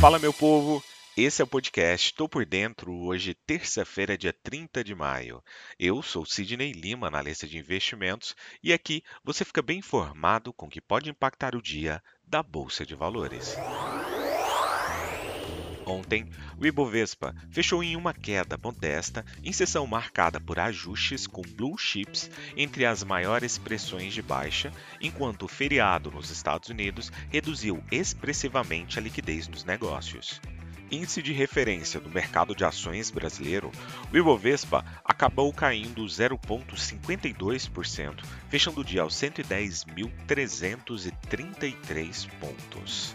Fala, meu povo! Esse é o podcast Tô por Dentro, hoje, terça-feira, dia 30 de maio. Eu sou Sidney Lima, analista de investimentos, e aqui você fica bem informado com o que pode impactar o dia da Bolsa de Valores. Ontem, o Ibovespa fechou em uma queda modesta em sessão marcada por ajustes com blue chips entre as maiores pressões de baixa, enquanto o feriado nos Estados Unidos reduziu expressivamente a liquidez nos negócios. Índice de referência do mercado de ações brasileiro, o Ibovespa acabou caindo 0,52%, fechando o dia aos 110.333 pontos.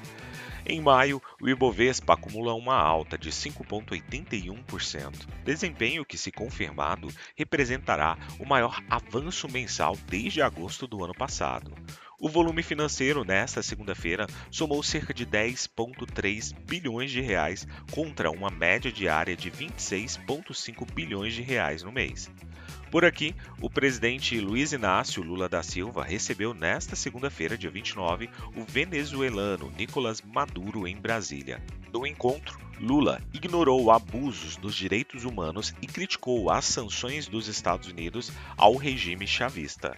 Em maio, o Ibovespa acumula uma alta de 5,81%, desempenho que, se confirmado, representará o maior avanço mensal desde agosto do ano passado. O volume financeiro nesta segunda-feira somou cerca de 10,3 bilhões de reais contra uma média diária de 26,5 bilhões de reais no mês. Por aqui, o presidente Luiz Inácio Lula da Silva recebeu nesta segunda-feira, dia 29, o venezuelano Nicolás Maduro em Brasília. No encontro, Lula ignorou abusos dos direitos humanos e criticou as sanções dos Estados Unidos ao regime chavista.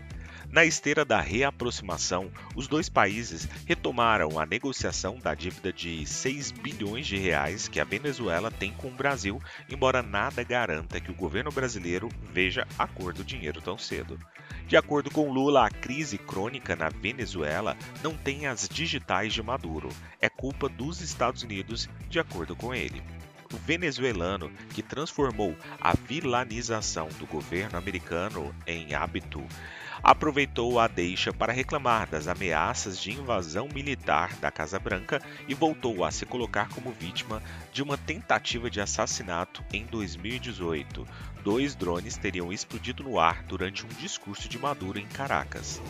Na esteira da reaproximação, os dois países retomaram a negociação da dívida de 6 bilhões de reais que a Venezuela tem com o Brasil, embora nada garanta que o governo brasileiro veja a cor do dinheiro tão cedo. De acordo com Lula, a crise crônica na Venezuela não tem as digitais de Maduro, é culpa dos Estados Unidos, de acordo com ele venezuelano que transformou a vilanização do governo americano em hábito aproveitou a deixa para reclamar das ameaças de invasão militar da Casa Branca e voltou a se colocar como vítima de uma tentativa de assassinato em 2018. Dois drones teriam explodido no ar durante um discurso de Maduro em Caracas.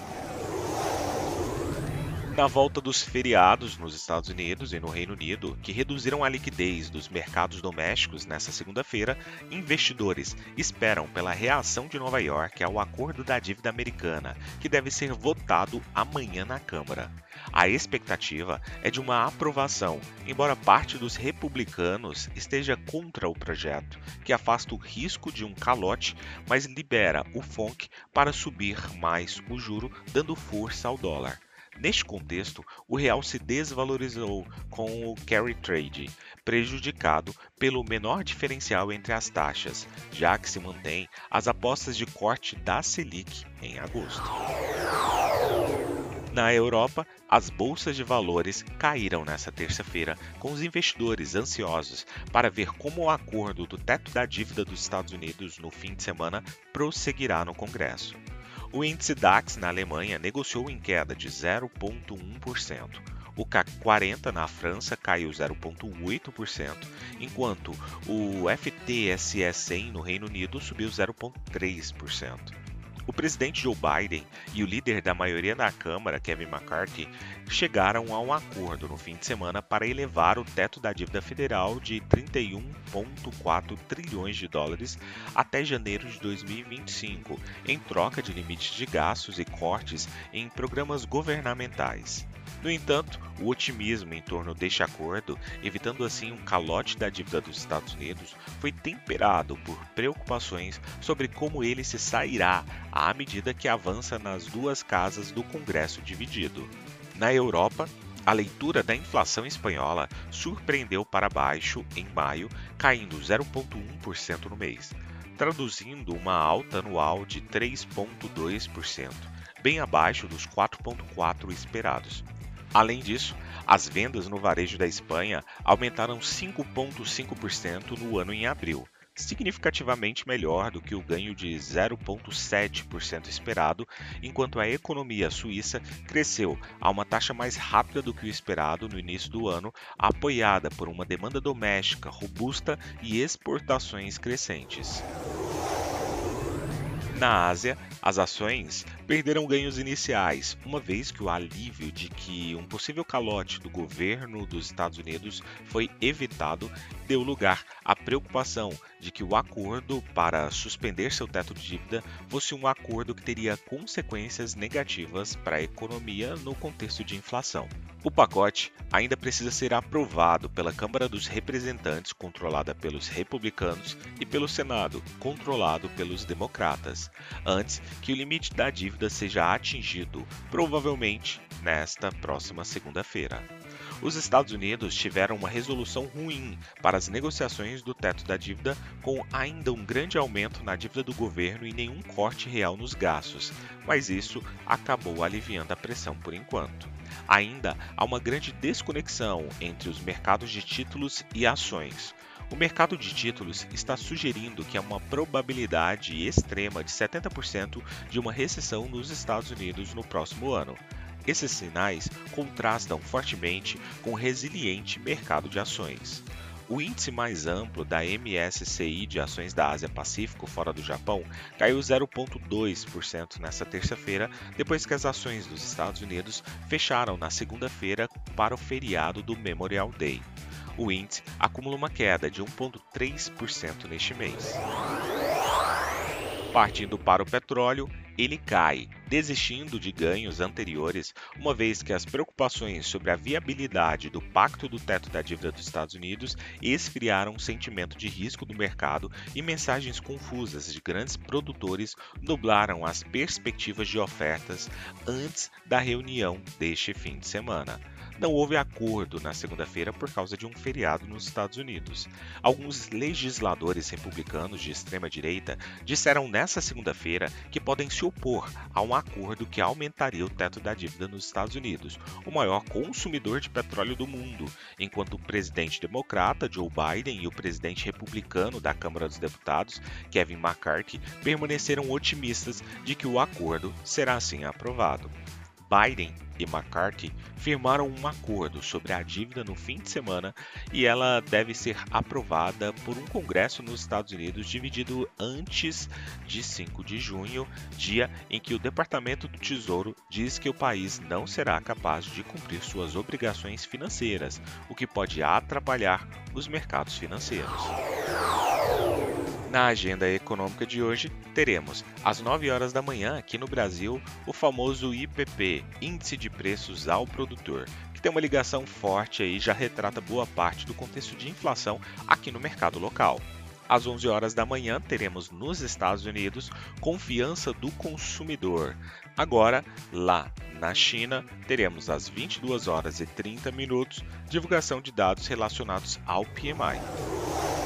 Na volta dos feriados nos Estados Unidos e no Reino Unido, que reduziram a liquidez dos mercados domésticos nesta segunda-feira, investidores esperam pela reação de Nova York ao acordo da dívida americana, que deve ser votado amanhã na Câmara. A expectativa é de uma aprovação, embora parte dos republicanos esteja contra o projeto, que afasta o risco de um calote, mas libera o FONC para subir mais o juro, dando força ao dólar. Neste contexto, o real se desvalorizou com o carry trade, prejudicado pelo menor diferencial entre as taxas, já que se mantém as apostas de corte da Selic em agosto. Na Europa, as bolsas de valores caíram nesta terça-feira, com os investidores ansiosos para ver como o acordo do teto da dívida dos Estados Unidos no fim de semana prosseguirá no Congresso. O índice DAX na Alemanha negociou em queda de 0,1%. O CAC 40 na França caiu 0,8%, enquanto o FTSE 100 no Reino Unido subiu 0,3%. O presidente Joe Biden e o líder da maioria na Câmara, Kevin McCarthy, chegaram a um acordo no fim de semana para elevar o teto da dívida federal de 31,4 trilhões de dólares até janeiro de 2025, em troca de limites de gastos e cortes em programas governamentais. No entanto, o otimismo em torno deste acordo, evitando assim um calote da dívida dos Estados Unidos, foi temperado por preocupações sobre como ele se sairá à medida que avança nas duas casas do Congresso dividido. Na Europa, a leitura da inflação espanhola surpreendeu para baixo em maio, caindo 0,1% no mês, traduzindo uma alta anual de 3,2%, bem abaixo dos 4,4% esperados. Além disso, as vendas no varejo da Espanha aumentaram 5,5% no ano em abril, significativamente melhor do que o ganho de 0,7% esperado, enquanto a economia suíça cresceu a uma taxa mais rápida do que o esperado no início do ano, apoiada por uma demanda doméstica robusta e exportações crescentes. Na Ásia, as ações perderam ganhos iniciais, uma vez que o alívio de que um possível calote do governo dos Estados Unidos foi evitado deu lugar à preocupação de que o acordo para suspender seu teto de dívida fosse um acordo que teria consequências negativas para a economia no contexto de inflação. O pacote ainda precisa ser aprovado pela Câmara dos Representantes, controlada pelos republicanos, e pelo Senado, controlado pelos democratas, antes que o limite da dívida seja atingido, provavelmente nesta próxima segunda-feira. Os Estados Unidos tiveram uma resolução ruim para as negociações do teto da dívida, com ainda um grande aumento na dívida do governo e nenhum corte real nos gastos, mas isso acabou aliviando a pressão por enquanto. Ainda há uma grande desconexão entre os mercados de títulos e ações. O mercado de títulos está sugerindo que há uma probabilidade extrema de 70% de uma recessão nos Estados Unidos no próximo ano. Esses sinais contrastam fortemente com o resiliente mercado de ações. O índice mais amplo da MSCI de ações da Ásia Pacífico fora do Japão caiu 0,2% nesta terça-feira, depois que as ações dos Estados Unidos fecharam na segunda-feira para o feriado do Memorial Day. O índice acumula uma queda de 1,3% neste mês. Partindo para o petróleo, ele cai, desistindo de ganhos anteriores, uma vez que as preocupações sobre a viabilidade do pacto do teto da dívida dos Estados Unidos esfriaram o sentimento de risco do mercado e mensagens confusas de grandes produtores nublaram as perspectivas de ofertas antes da reunião deste fim de semana não houve acordo na segunda-feira por causa de um feriado nos Estados Unidos. Alguns legisladores republicanos de extrema-direita disseram nessa segunda-feira que podem se opor a um acordo que aumentaria o teto da dívida nos Estados Unidos, o maior consumidor de petróleo do mundo, enquanto o presidente democrata Joe Biden e o presidente republicano da Câmara dos Deputados, Kevin McCarthy, permaneceram otimistas de que o acordo será assim aprovado. Biden e McCarthy firmaram um acordo sobre a dívida no fim de semana e ela deve ser aprovada por um Congresso nos Estados Unidos dividido antes de 5 de junho, dia em que o Departamento do Tesouro diz que o país não será capaz de cumprir suas obrigações financeiras, o que pode atrapalhar os mercados financeiros. Na agenda econômica de hoje, teremos às 9 horas da manhã aqui no Brasil o famoso IPP, Índice de Preços ao Produtor, que tem uma ligação forte aí, já retrata boa parte do contexto de inflação aqui no mercado local. Às 11 horas da manhã, teremos nos Estados Unidos confiança do consumidor. Agora, lá na China, teremos às 22 horas e 30 minutos divulgação de dados relacionados ao PMI.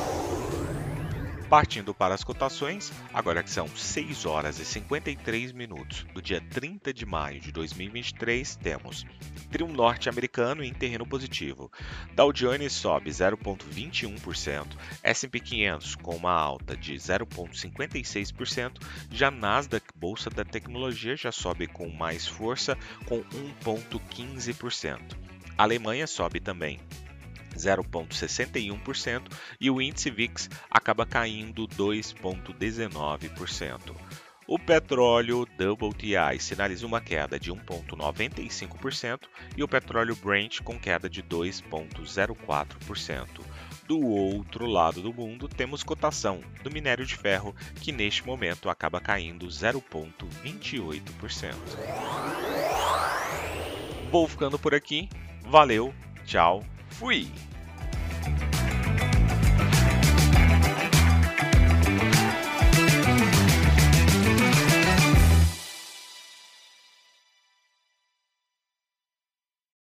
Partindo para as cotações, agora que são 6 horas e 53 minutos do dia 30 de maio de 2023, temos trio norte-americano em terreno positivo. Dow Jones sobe 0,21%, S&P 500 com uma alta de 0,56%, já Nasdaq, bolsa da tecnologia, já sobe com mais força com 1,15%. A Alemanha sobe também 0,61% e o índice VIX acaba caindo 2,19%. O petróleo WTI sinaliza uma queda de 1,95% e o petróleo Brent com queda de 2,04%. Do outro lado do mundo, temos cotação do minério de ferro, que neste momento acaba caindo 0,28%. Vou ficando por aqui. Valeu, tchau, fui!